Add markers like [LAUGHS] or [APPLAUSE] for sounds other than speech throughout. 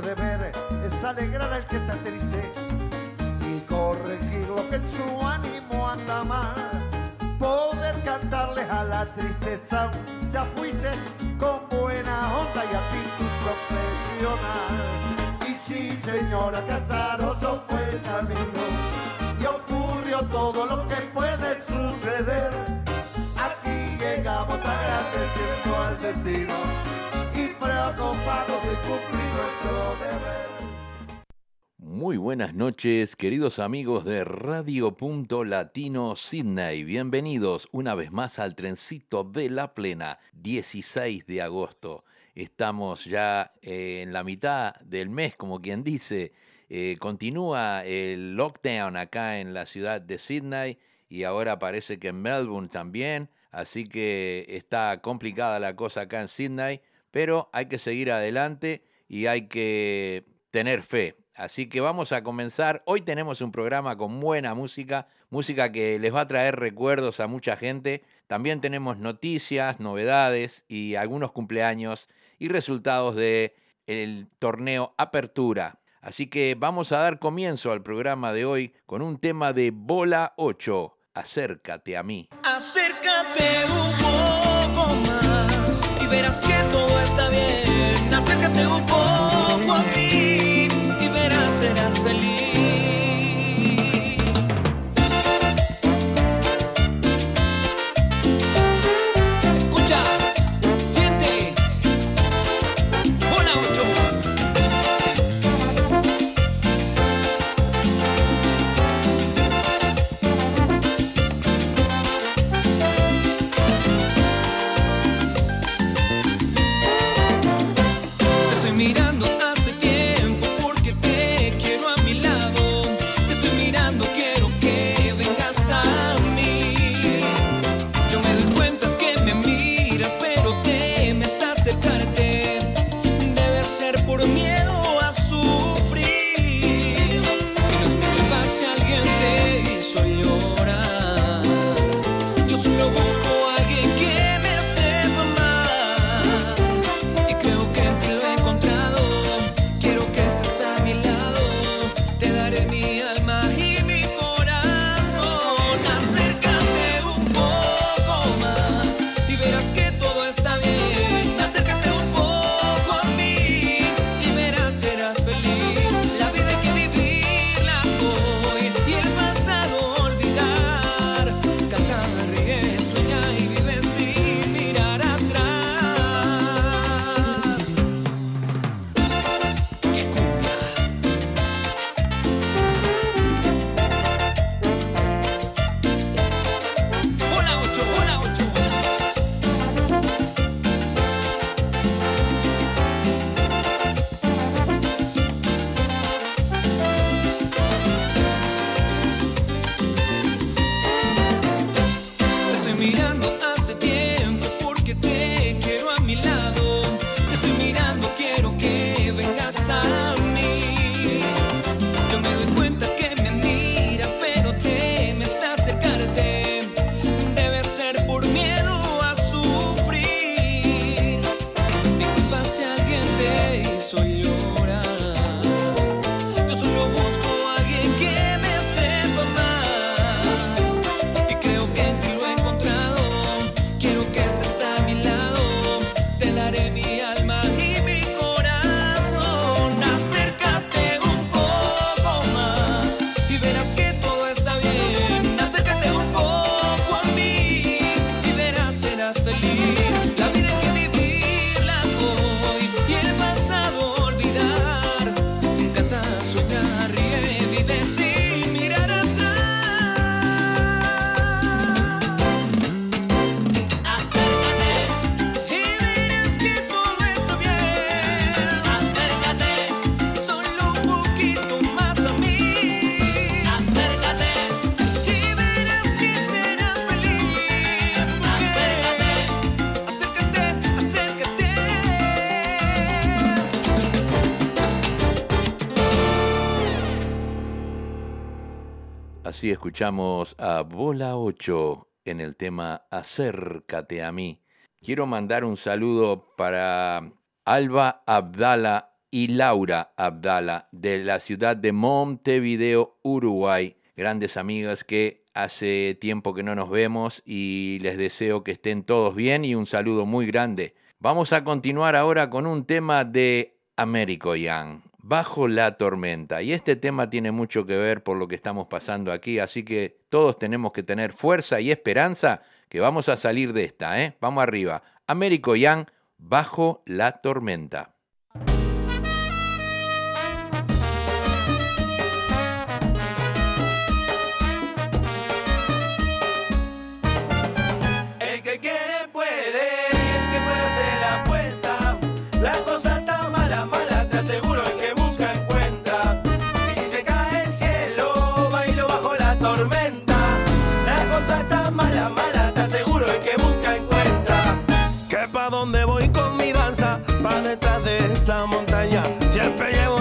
Deber es alegrar al que está triste y corregir lo que su ánimo anda mal. Poder cantarles a la tristeza, ya fuiste con buena onda y actitud profesional. Y sí, señora Casaroso fue el camino y ocurrió todo lo que puede suceder. Aquí llegamos agradeciendo al destino y preocupados de cumplir. Muy buenas noches, queridos amigos de Radio Punto Latino Sydney. Bienvenidos una vez más al trencito de la plena, 16 de agosto. Estamos ya eh, en la mitad del mes, como quien dice. Eh, continúa el lockdown acá en la ciudad de Sydney y ahora parece que en Melbourne también. Así que está complicada la cosa acá en Sydney, pero hay que seguir adelante y hay que tener fe. Así que vamos a comenzar. Hoy tenemos un programa con buena música, música que les va a traer recuerdos a mucha gente. También tenemos noticias, novedades y algunos cumpleaños y resultados del el torneo Apertura. Así que vamos a dar comienzo al programa de hoy con un tema de Bola 8. Acércate a mí. Acércate un poco más y verás que todo está. Acércate un poco a mí y verás, serás feliz. Así escuchamos a Bola 8 en el tema Acércate a mí. Quiero mandar un saludo para Alba Abdala y Laura Abdala de la ciudad de Montevideo, Uruguay. Grandes amigas que hace tiempo que no nos vemos y les deseo que estén todos bien y un saludo muy grande. Vamos a continuar ahora con un tema de Américo Young. Bajo la tormenta. Y este tema tiene mucho que ver por lo que estamos pasando aquí, así que todos tenemos que tener fuerza y esperanza que vamos a salir de esta, ¿eh? Vamos arriba. Américo Young, Bajo la tormenta. esa montaña siempre llevo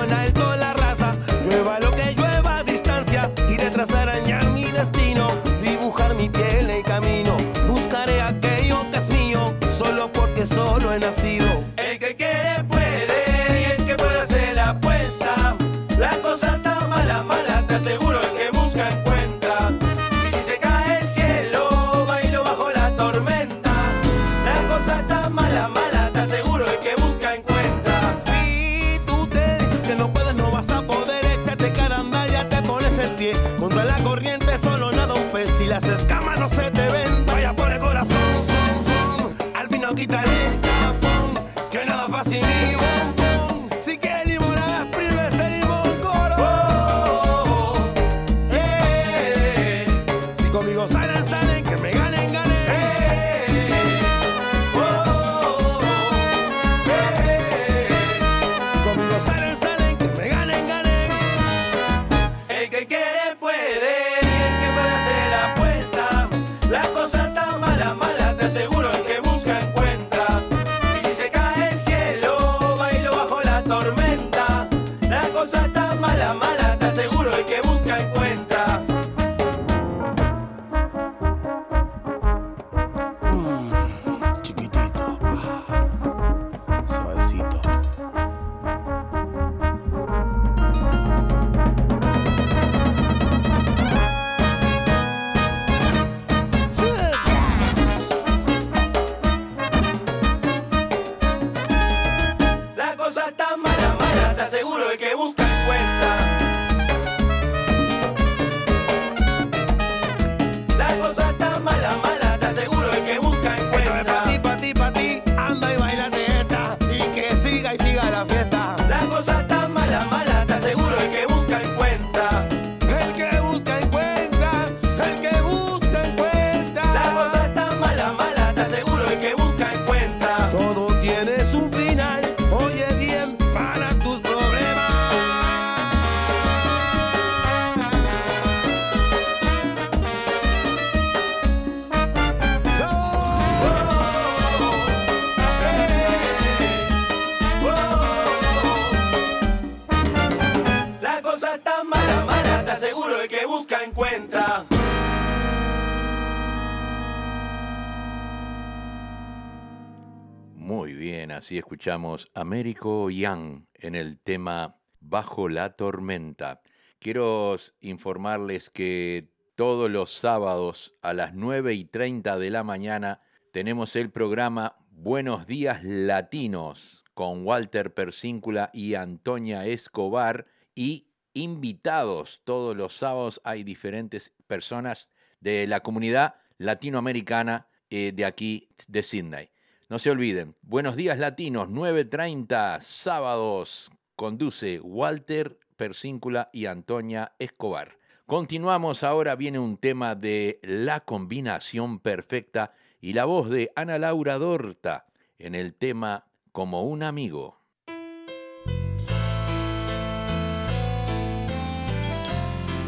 Así escuchamos Américo Young en el tema Bajo la tormenta. Quiero informarles que todos los sábados a las 9 y 30 de la mañana tenemos el programa Buenos Días Latinos con Walter Persíncula y Antonia Escobar y invitados. Todos los sábados hay diferentes personas de la comunidad latinoamericana eh, de aquí, de Sydney. No se olviden, Buenos Días Latinos, 9.30, sábados, conduce Walter Persíncula y Antonia Escobar. Continuamos, ahora viene un tema de la combinación perfecta y la voz de Ana Laura Dorta en el tema Como un amigo.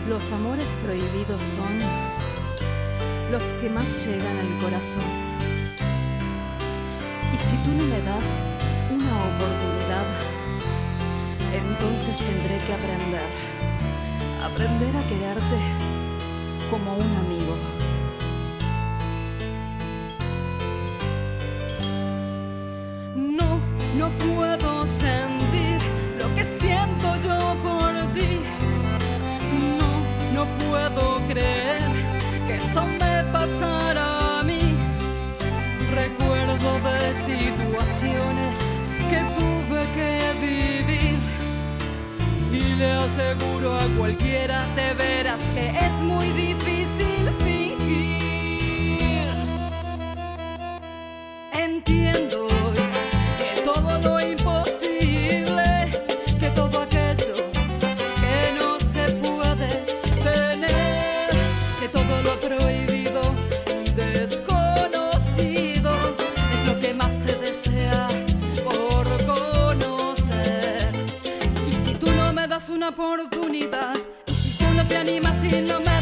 Los amores prohibidos son los que más llegan al corazón y si tú no me das una oportunidad, entonces tendré que aprender, aprender a quererte como un amigo. No, no puedo sentir lo que siento yo por ti. No, no puedo creer que esto me pasará situaciones que tuve que vivir. Y le aseguro a cualquiera de veras que es muy difícil fingir. Entiendo. Se desea por conocer. Y si tú no me das una oportunidad, si tú no te animas y no me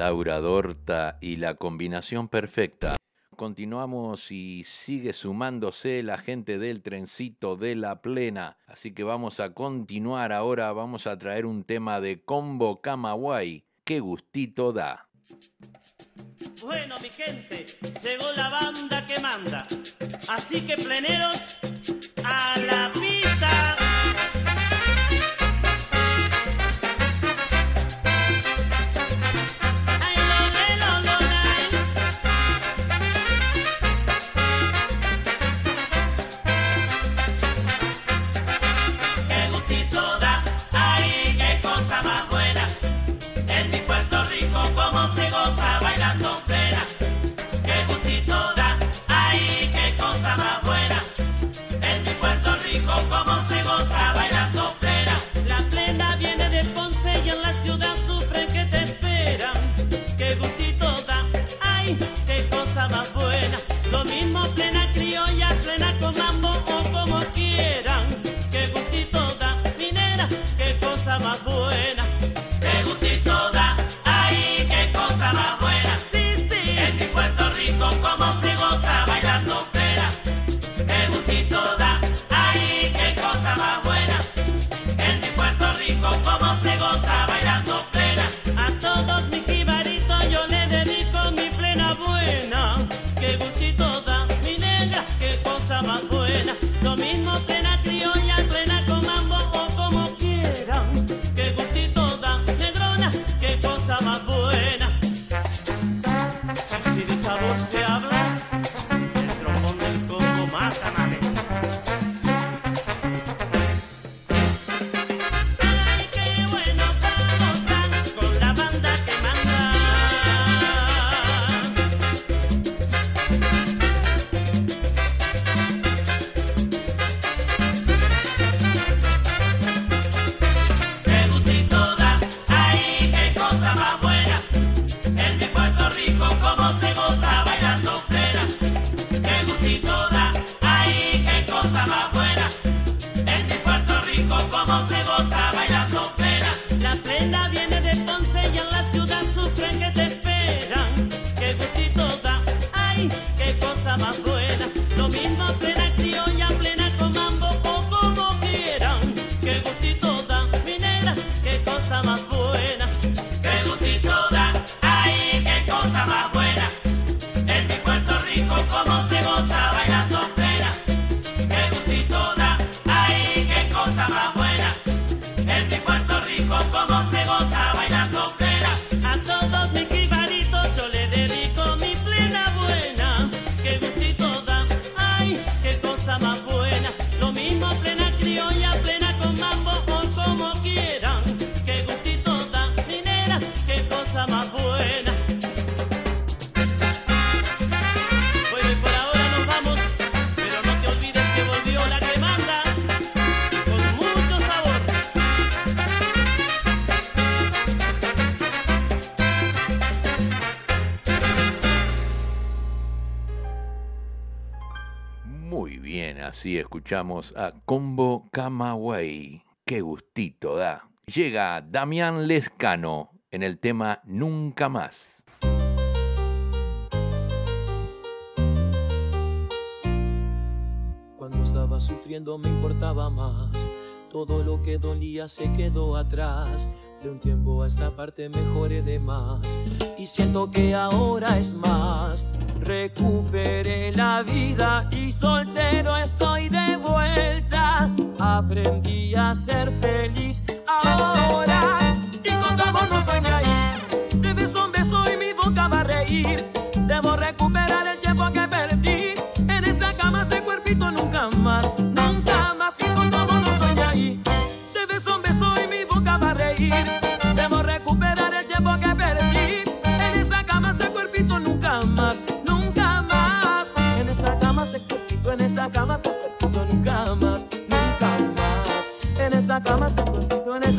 Laura Dorta y la combinación perfecta. Continuamos y sigue sumándose la gente del trencito de la plena. Así que vamos a continuar ahora, vamos a traer un tema de Combo Camagüey. ¡Qué gustito da! Bueno, mi gente, llegó la banda que manda. Así que pleneros, a la pista. escuchamos a Combo Camaway. Qué gustito da. Llega Damián Lescano en el tema Nunca más. Cuando estaba sufriendo me importaba más. Todo lo que dolía se quedó atrás. De un tiempo a esta parte mejoré de más y siento que ahora es más. Recuperé la vida y soltero estoy de vuelta. Aprendí a ser feliz ahora y con tu amor no estoy ahí. Te beso un beso y mi boca va a reír. Debo recuperar el tiempo que perdí. En esta cama este cuerpito nunca.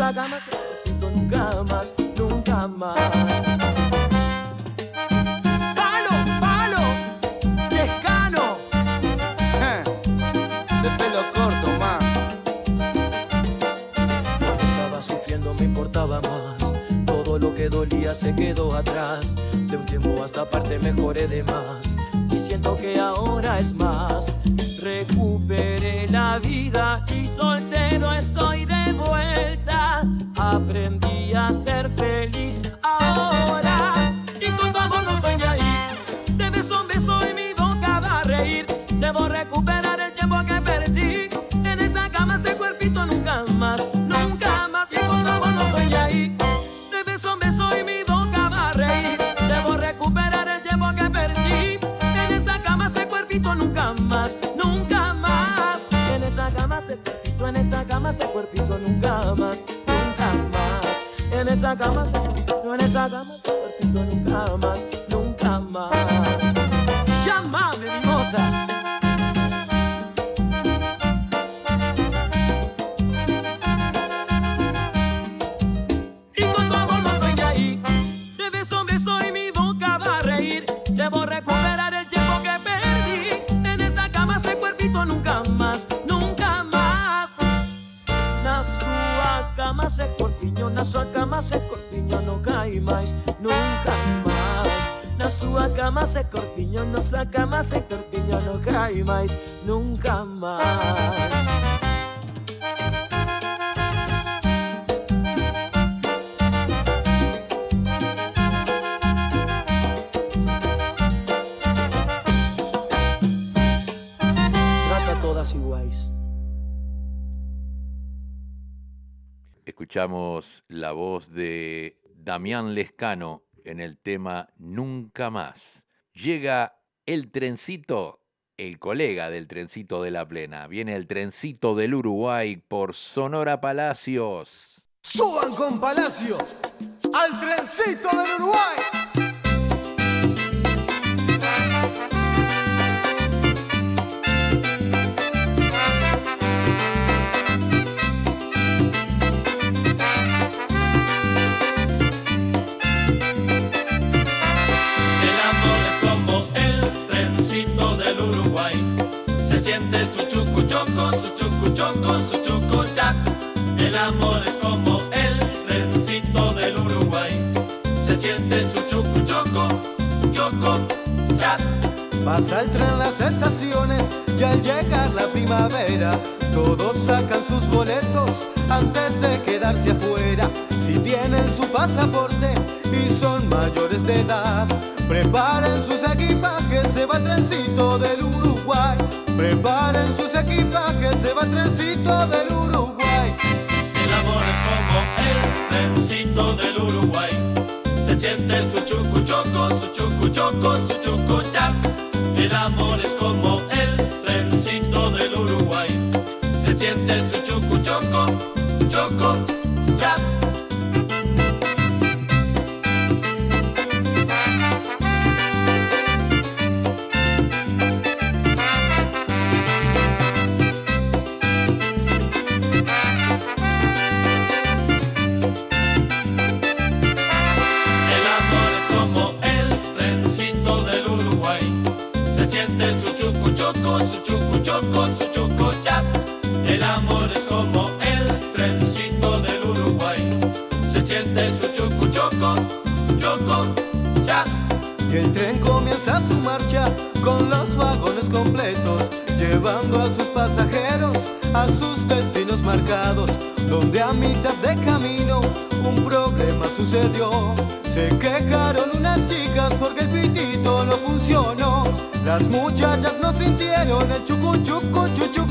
haga más repito, nunca más, nunca más. Palo, palo, pescano. [LAUGHS] De pelo corto, más. Cuando estaba sufriendo me importaba más. Todo lo que dolía se quedó atrás. De un tiempo hasta parte mejoré de más. Y siento que ahora es más recuperé la vida y soltero estoy de vuelta. Aprendí a ser feliz ahora. esa cama, tú en esa cama, porque tú nunca más. não saca mais, Heitor Pinho não cai mais, nunca mais. Escuchamos la voz de Damián Lescano en el tema Nunca más. Llega el trencito, el colega del trencito de la plena. Viene el trencito del Uruguay por Sonora Palacios. Suban con Palacio al trencito del Uruguay. Se siente su chucu choco, su chucu choco, su chucu chac. El amor es como el trencito del Uruguay. Se siente su chucu choco, choco chac. Pasa el tren en las estaciones y al llegar la primavera todos sacan sus boletos antes de quedarse afuera. Si tienen su pasaporte y son mayores de edad, preparen sus equipajes, se va el trencito del Uruguay. Preparen sus equipajes, se va el trencito del Uruguay. El amor es como el trencito del Uruguay. Se siente su chucu choco, su chucu choco, su chucu chac. El amor es como el trencito del Uruguay. Se siente su el tren comienza su marcha con los vagones completos, llevando a sus pasajeros a sus destinos marcados, donde a mitad de camino un problema sucedió. Se quejaron unas chicas porque el pitito no funcionó. Las muchachas no sintieron el chucu chucu chuchucucha.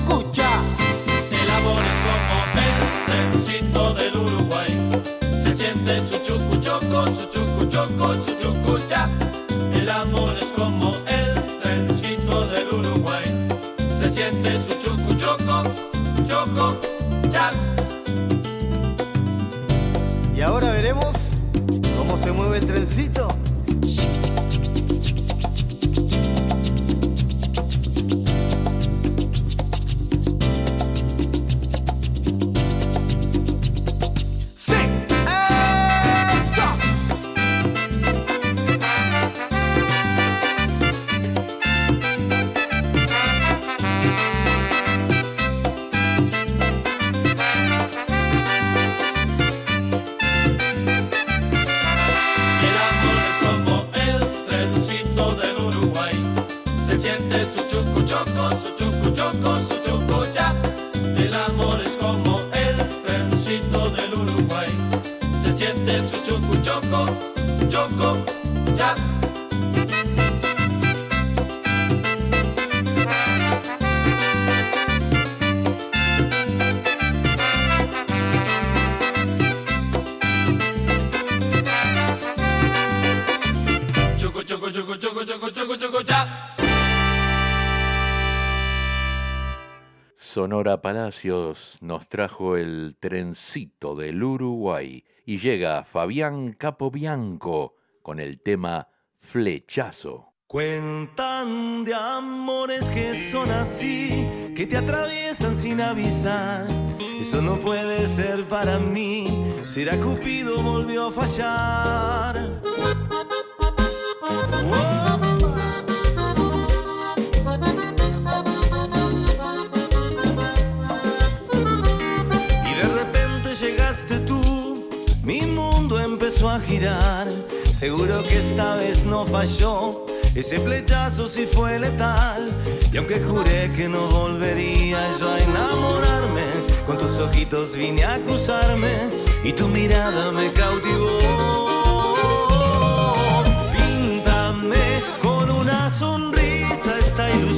Sonora Palacios nos trajo el trencito del Uruguay y llega Fabián Capobianco con el tema Flechazo. Cuentan de amores que son así, que te atraviesan sin avisar. Eso no puede ser para mí. Será Cupido volvió a fallar. Seguro que esta vez no falló, ese flechazo sí fue letal. Y aunque juré que no volvería yo a enamorarme, con tus ojitos vine a acusarme y tu mirada me cautivó. Píntame con una sonrisa esta ilusión.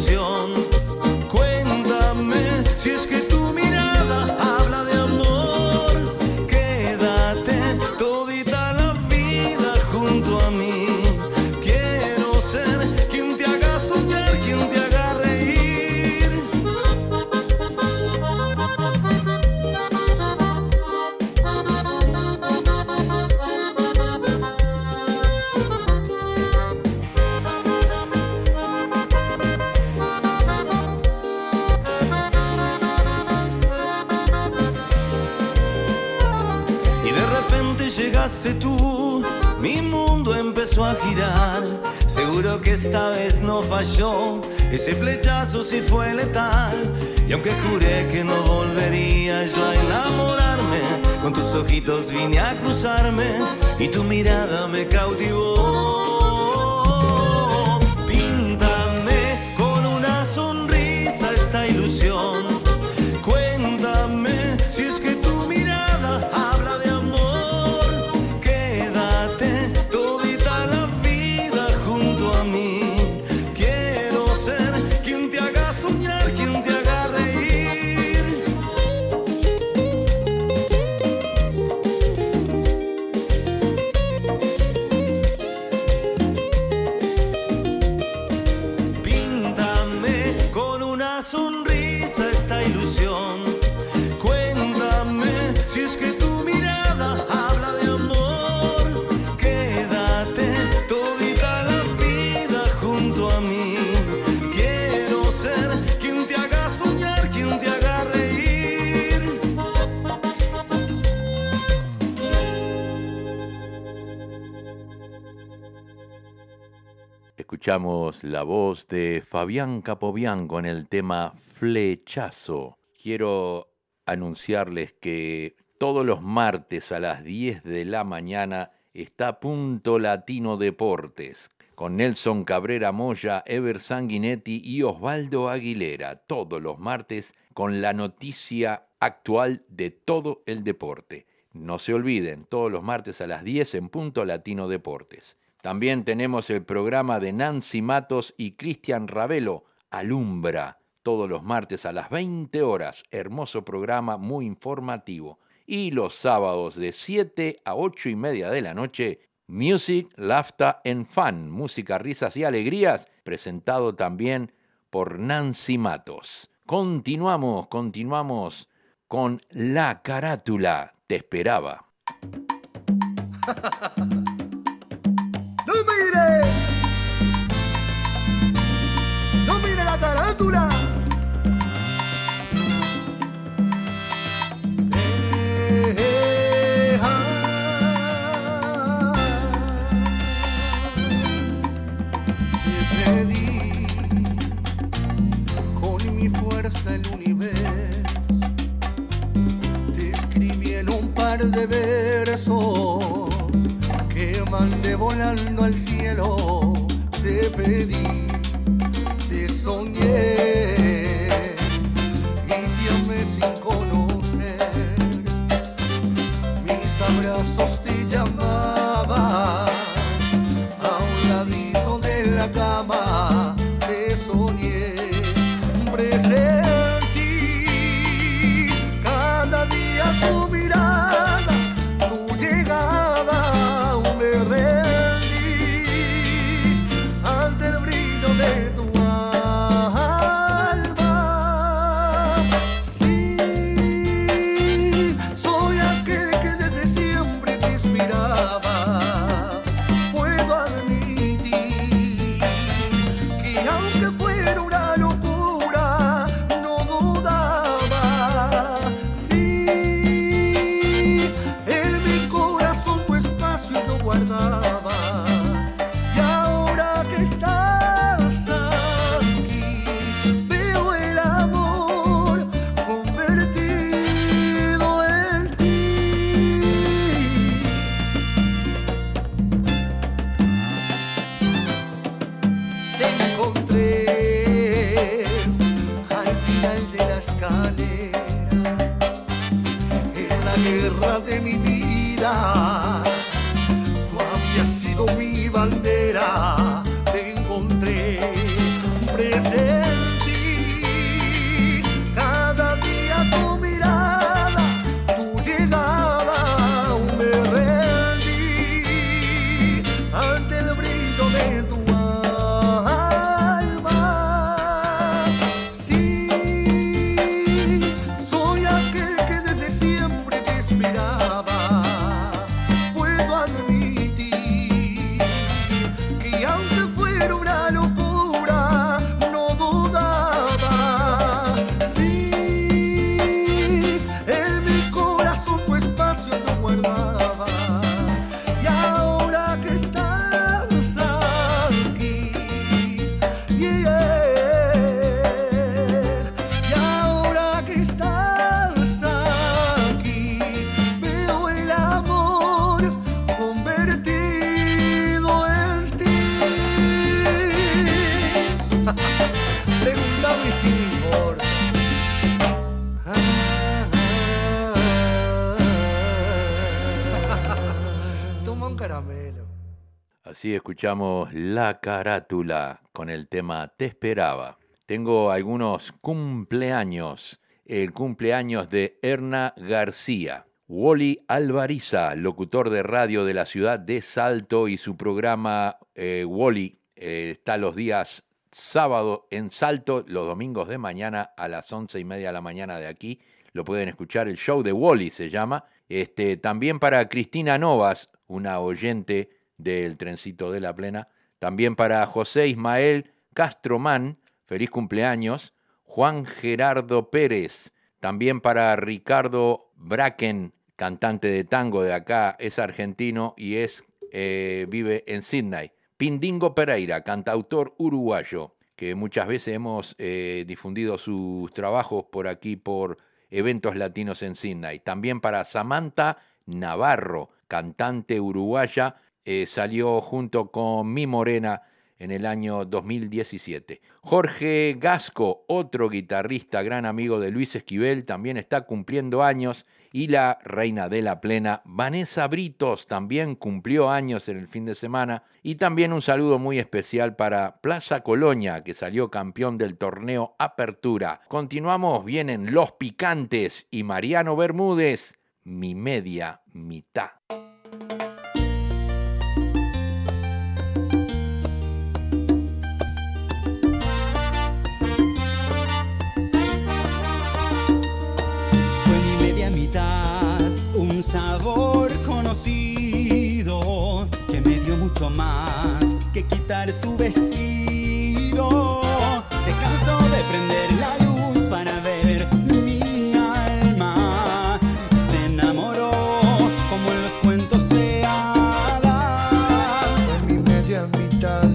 Mi mundo empezó a girar. Seguro que esta vez no falló, ese flechazo sí fue letal. Y aunque juré que no volvería yo a enamorarme, con tus ojitos vine a cruzarme y tu mirada me cautivó. Escuchamos la voz de Fabián Capobian con el tema Flechazo. Quiero anunciarles que todos los martes a las 10 de la mañana está Punto Latino Deportes con Nelson Cabrera Moya, Ever Sanguinetti y Osvaldo Aguilera, todos los martes con la noticia actual de todo el deporte. No se olviden, todos los martes a las 10 en Punto Latino Deportes. También tenemos el programa de Nancy Matos y Cristian Ravelo, Alumbra, todos los martes a las 20 horas. Hermoso programa, muy informativo. Y los sábados de 7 a 8 y media de la noche, Music, Laughter and Fun, música, risas y alegrías, presentado también por Nancy Matos. Continuamos, continuamos con La Carátula. Te esperaba. [LAUGHS] par de versos que mandé volando al cielo. Te pedí, te soñé y amé sin conocer. Mis abrazos te llamaban escuchamos La Carátula con el tema Te esperaba. Tengo algunos cumpleaños. El cumpleaños de Erna García. Wally Alvariza, locutor de radio de la ciudad de Salto y su programa eh, Wally eh, está los días sábado en Salto, los domingos de mañana a las once y media de la mañana de aquí. Lo pueden escuchar, el show de Wally se llama. Este, también para Cristina Novas, una oyente del trencito de la plena. También para José Ismael Castromán, feliz cumpleaños. Juan Gerardo Pérez. También para Ricardo Bracken, cantante de tango de acá, es argentino y es, eh, vive en Sydney. Pindingo Pereira, cantautor uruguayo, que muchas veces hemos eh, difundido sus trabajos por aquí por eventos latinos en Sydney. También para Samantha Navarro, cantante uruguaya, eh, salió junto con Mi Morena en el año 2017. Jorge Gasco, otro guitarrista, gran amigo de Luis Esquivel, también está cumpliendo años. Y la reina de la plena, Vanessa Britos, también cumplió años en el fin de semana. Y también un saludo muy especial para Plaza Colonia, que salió campeón del torneo Apertura. Continuamos, vienen Los Picantes y Mariano Bermúdez, mi media mitad. Un sabor conocido que me dio mucho más que quitar su vestido. Se cansó de prender la luz para ver mi alma. Se enamoró como en los cuentos de hadas. Mi media mitad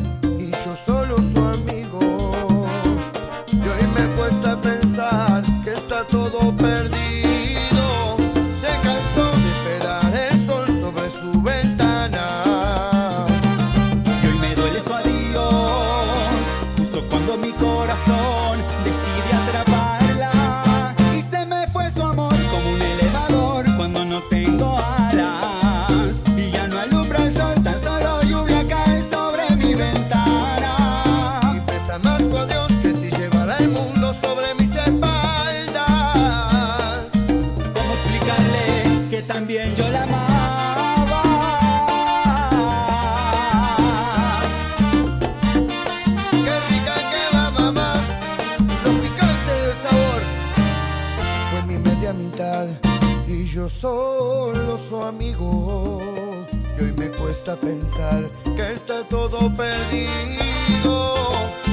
pensar que está todo perdido.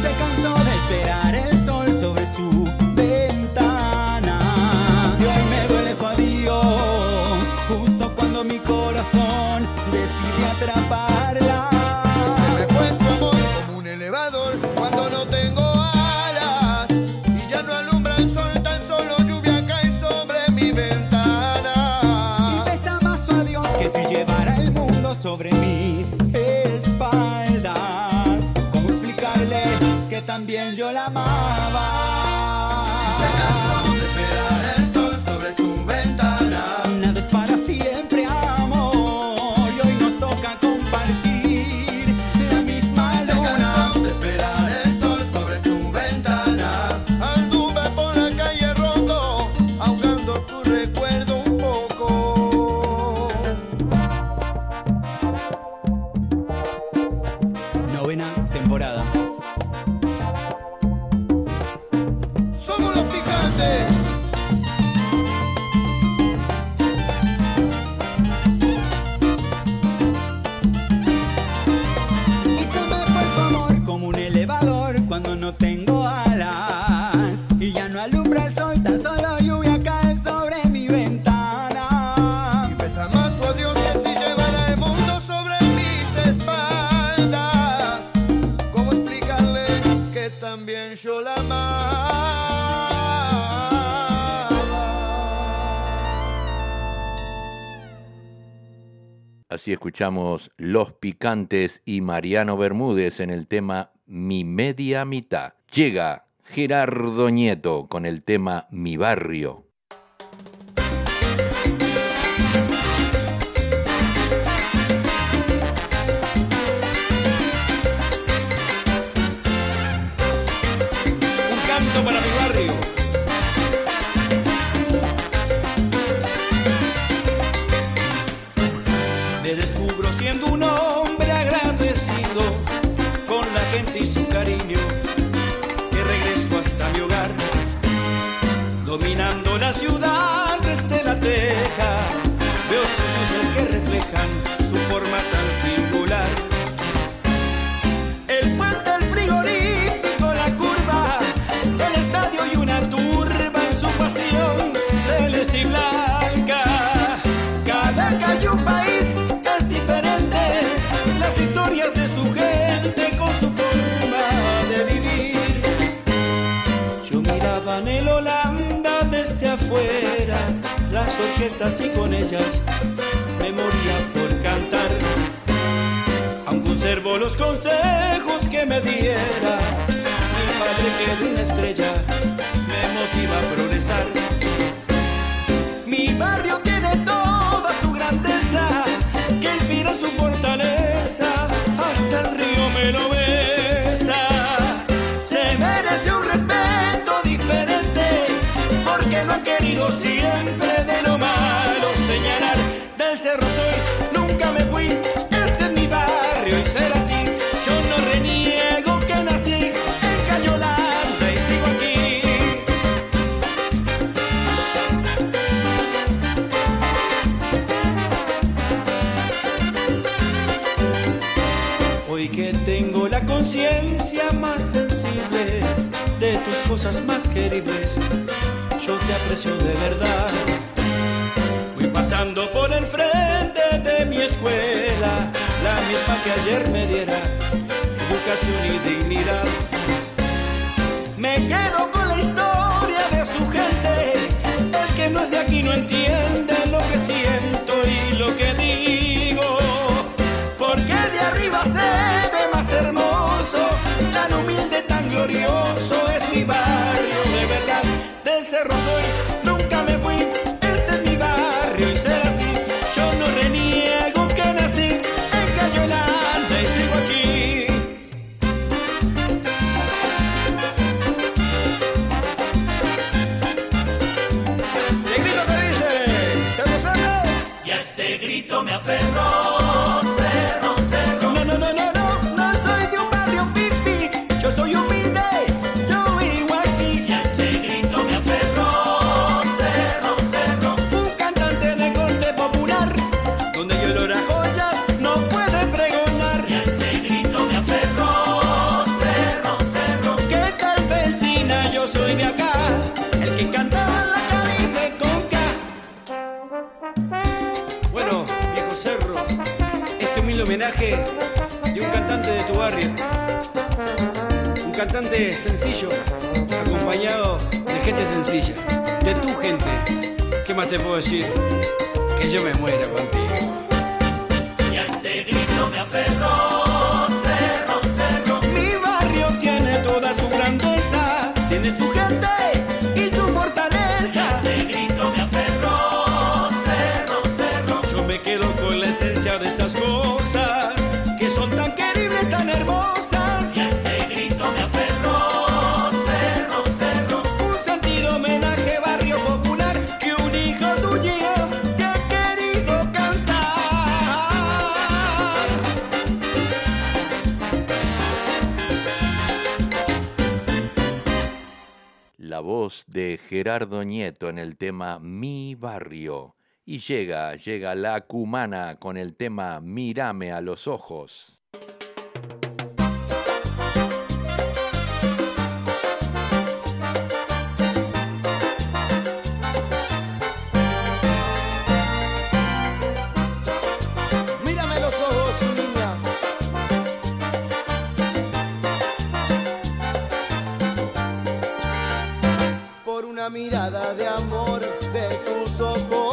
Se cansó de esperar el sol sobre su yo la amaba? Escuchamos Los Picantes y Mariano Bermúdez en el tema Mi Media Mitad. Llega Gerardo Nieto con el tema Mi Barrio. Y con ellas me moría por cantar. Aún conservo los consejos que me diera mi padre que de una estrella me motiva a progresar. Mi barrio tiene toda su grandeza, que inspira su fortaleza, hasta el río me lo besa. Se merece un respeto diferente, porque lo han querido siempre Cerro soy, nunca me fui, este es mi barrio y será así. Yo no reniego que nací en Cayolanda y sigo aquí. Hoy que tengo la conciencia más sensible de tus cosas más queribles, yo te aprecio de verdad. Pasando por el frente de mi escuela, la misma que ayer me diera educación y dignidad. Me quedo con la historia de su gente, el que no es de aquí no entiende lo que siento y lo que digo. Porque de arriba se ve más hermoso, tan humilde, tan glorioso es mi barrio de verdad. Del cerro soy, nunca me este grito me aferro, de un cantante de tu barrio. Un cantante sencillo, acompañado de gente sencilla, de tu gente. ¿Qué más te puedo decir? Que yo me muera contigo. Y a este grito me aferro, de Gerardo Nieto en el tema Mi Barrio. Y llega, llega la cumana con el tema Mírame a los ojos. Mirada de amor de tus ojos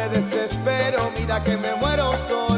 me desespero, mira que me muero solo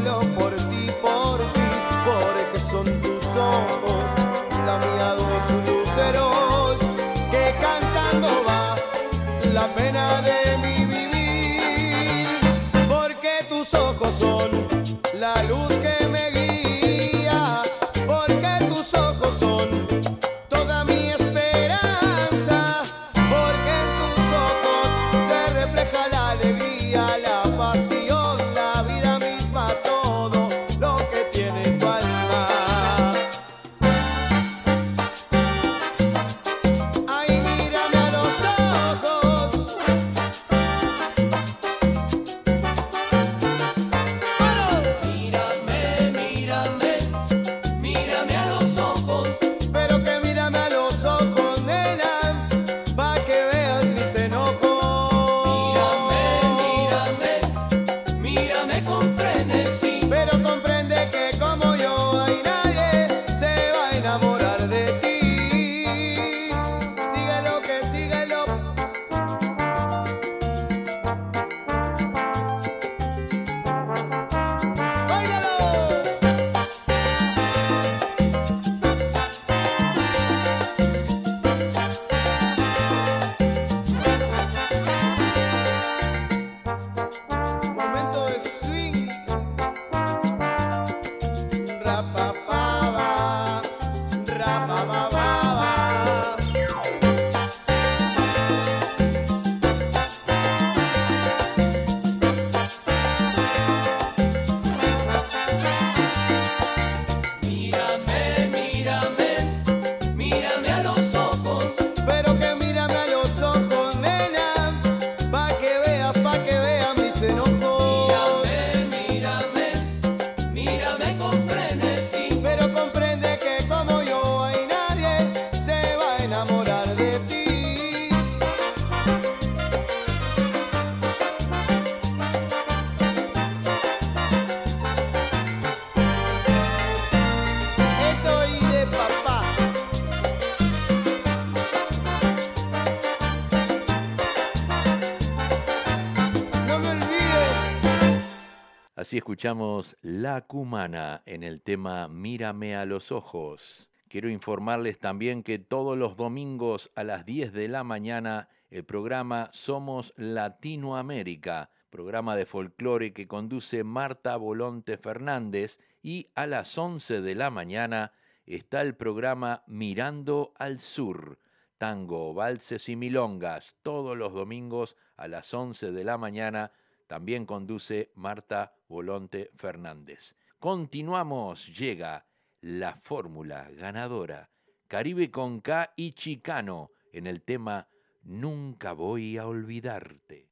escuchamos La Cumana en el tema Mírame a los ojos. Quiero informarles también que todos los domingos a las 10 de la mañana el programa Somos Latinoamérica, programa de folclore que conduce Marta Bolonte Fernández y a las 11 de la mañana está el programa Mirando al Sur, tango, valses y milongas, todos los domingos a las 11 de la mañana también conduce Marta Volonte Fernández. Continuamos, llega la fórmula ganadora. Caribe con K y Chicano en el tema Nunca voy a olvidarte.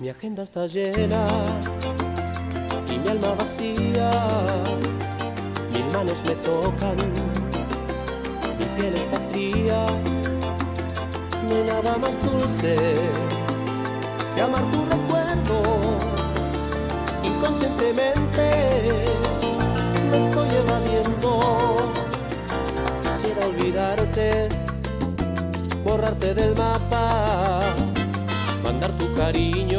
Mi agenda está llena y mi alma vacía. Mil manos me tocan, mi piel está fría. No hay nada más dulce que amar tu recuerdo. Inconscientemente me estoy evadiendo. Quisiera olvidarte, borrarte del mapa mandar tu cariño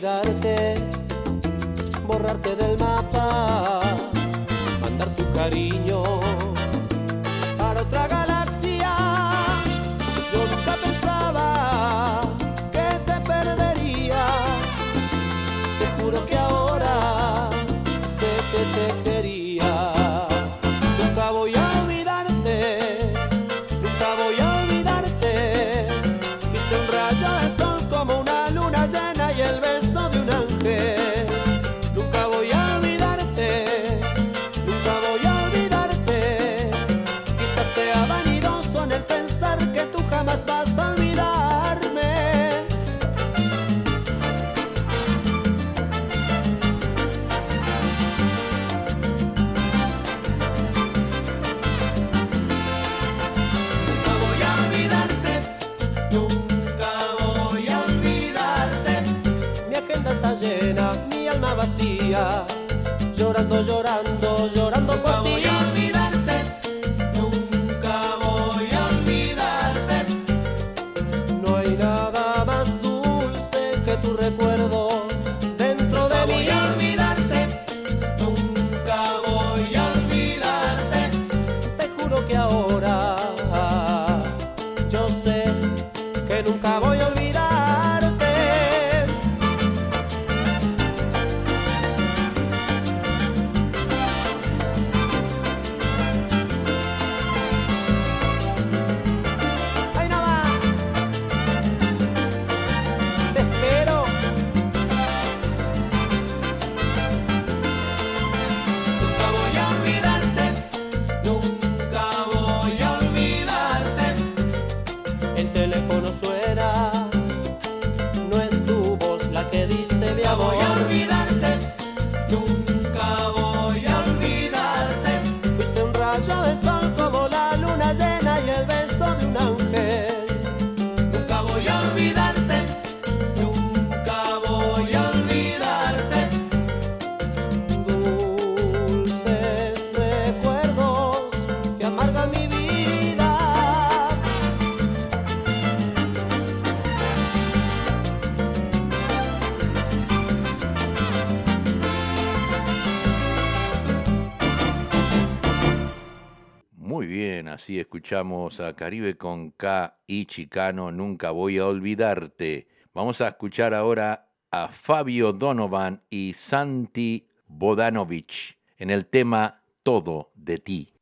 olvidarte, borrarte del mapa, mandar tu cariño llorando. Así escuchamos a Caribe con K y Chicano, Nunca voy a olvidarte. Vamos a escuchar ahora a Fabio Donovan y Santi Bodanovich en el tema Todo de ti.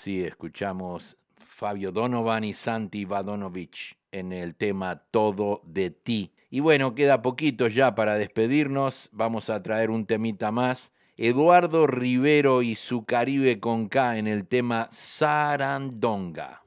Así escuchamos Fabio Donovan y Santi Vadonovich en el tema Todo de ti. Y bueno, queda poquito ya para despedirnos. Vamos a traer un temita más. Eduardo Rivero y su Caribe con K en el tema Sarandonga.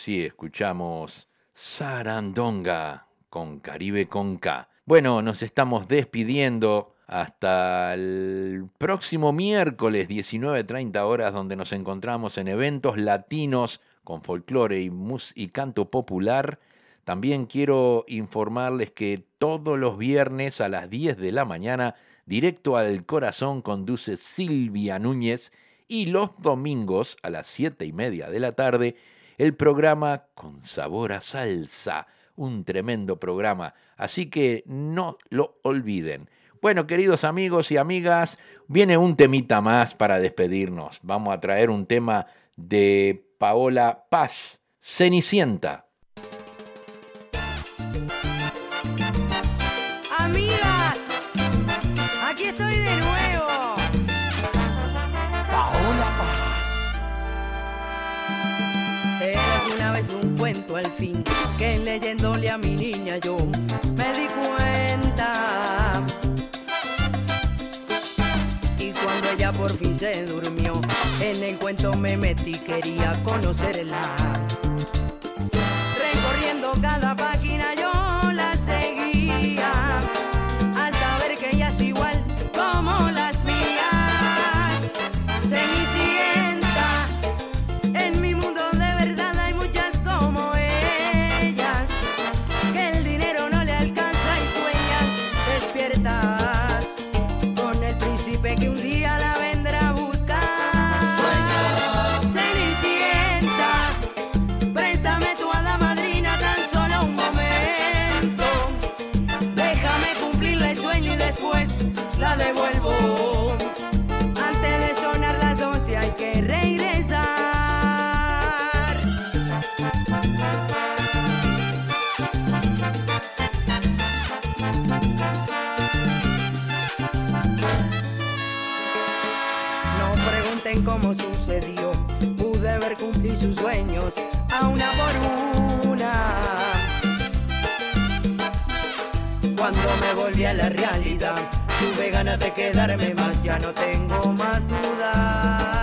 Así escuchamos Sarandonga con Caribe con K. Bueno, nos estamos despidiendo hasta el próximo miércoles 19.30 horas donde nos encontramos en eventos latinos con folclore y, mus- y canto popular. También quiero informarles que todos los viernes a las 10 de la mañana, directo al corazón conduce Silvia Núñez y los domingos a las 7 y media de la tarde el programa Con Sabor a Salsa, un tremendo programa, así que no lo olviden. Bueno, queridos amigos y amigas, viene un temita más para despedirnos. Vamos a traer un tema de Paola Paz, Cenicienta. Al fin, que leyéndole a mi niña yo me di cuenta. Y cuando ella por fin se durmió, en el cuento me metí, quería conocerla. Recorriendo cada pregunten cómo sucedió. Pude ver cumplir sus sueños a una por una. Cuando me volví a la realidad, tuve ganas de quedarme más, ya no tengo más dudas.